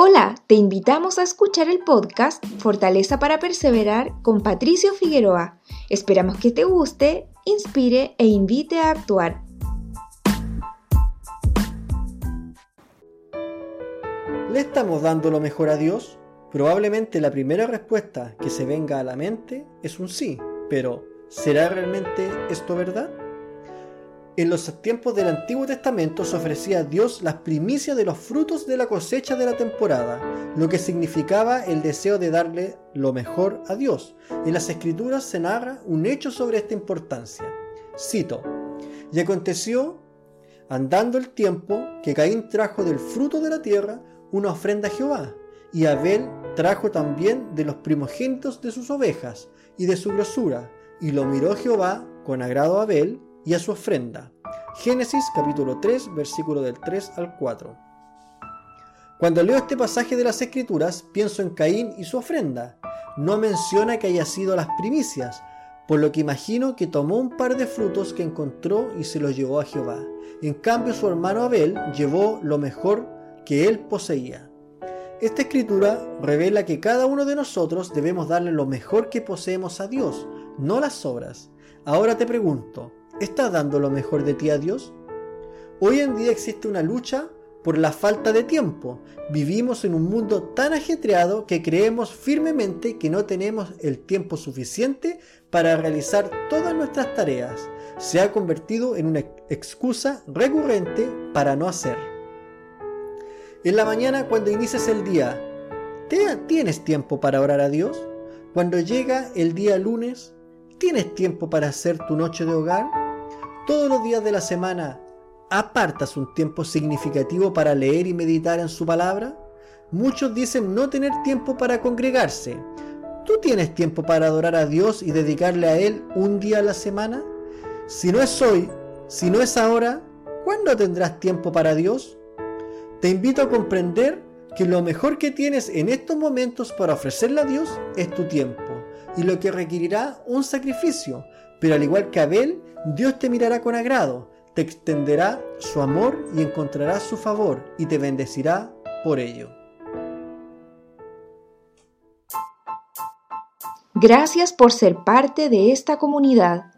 Hola, te invitamos a escuchar el podcast Fortaleza para Perseverar con Patricio Figueroa. Esperamos que te guste, inspire e invite a actuar. ¿Le estamos dando lo mejor a Dios? Probablemente la primera respuesta que se venga a la mente es un sí, pero ¿será realmente esto verdad? En los tiempos del Antiguo Testamento se ofrecía a Dios las primicias de los frutos de la cosecha de la temporada, lo que significaba el deseo de darle lo mejor a Dios. En las Escrituras se narra un hecho sobre esta importancia. Cito, y aconteció, andando el tiempo, que Caín trajo del fruto de la tierra una ofrenda a Jehová, y Abel trajo también de los primogénitos de sus ovejas y de su grosura, y lo miró Jehová con agrado a Abel y a su ofrenda. Génesis capítulo 3, versículo del 3 al 4. Cuando leo este pasaje de las Escrituras, pienso en Caín y su ofrenda. No menciona que haya sido las primicias, por lo que imagino que tomó un par de frutos que encontró y se los llevó a Jehová. En cambio, su hermano Abel llevó lo mejor que él poseía. Esta escritura revela que cada uno de nosotros debemos darle lo mejor que poseemos a Dios, no las obras. Ahora te pregunto, ¿Estás dando lo mejor de ti a Dios? Hoy en día existe una lucha por la falta de tiempo. Vivimos en un mundo tan ajetreado que creemos firmemente que no tenemos el tiempo suficiente para realizar todas nuestras tareas. Se ha convertido en una excusa recurrente para no hacer. En la mañana cuando inicias el día, ¿tienes tiempo para orar a Dios? Cuando llega el día lunes, ¿tienes tiempo para hacer tu noche de hogar? Todos los días de la semana apartas un tiempo significativo para leer y meditar en su palabra? Muchos dicen no tener tiempo para congregarse. ¿Tú tienes tiempo para adorar a Dios y dedicarle a Él un día a la semana? Si no es hoy, si no es ahora, ¿cuándo tendrás tiempo para Dios? Te invito a comprender que lo mejor que tienes en estos momentos para ofrecerle a Dios es tu tiempo y lo que requerirá un sacrificio, pero al igual que Abel, Dios te mirará con agrado, te extenderá su amor y encontrarás su favor y te bendecirá por ello. Gracias por ser parte de esta comunidad.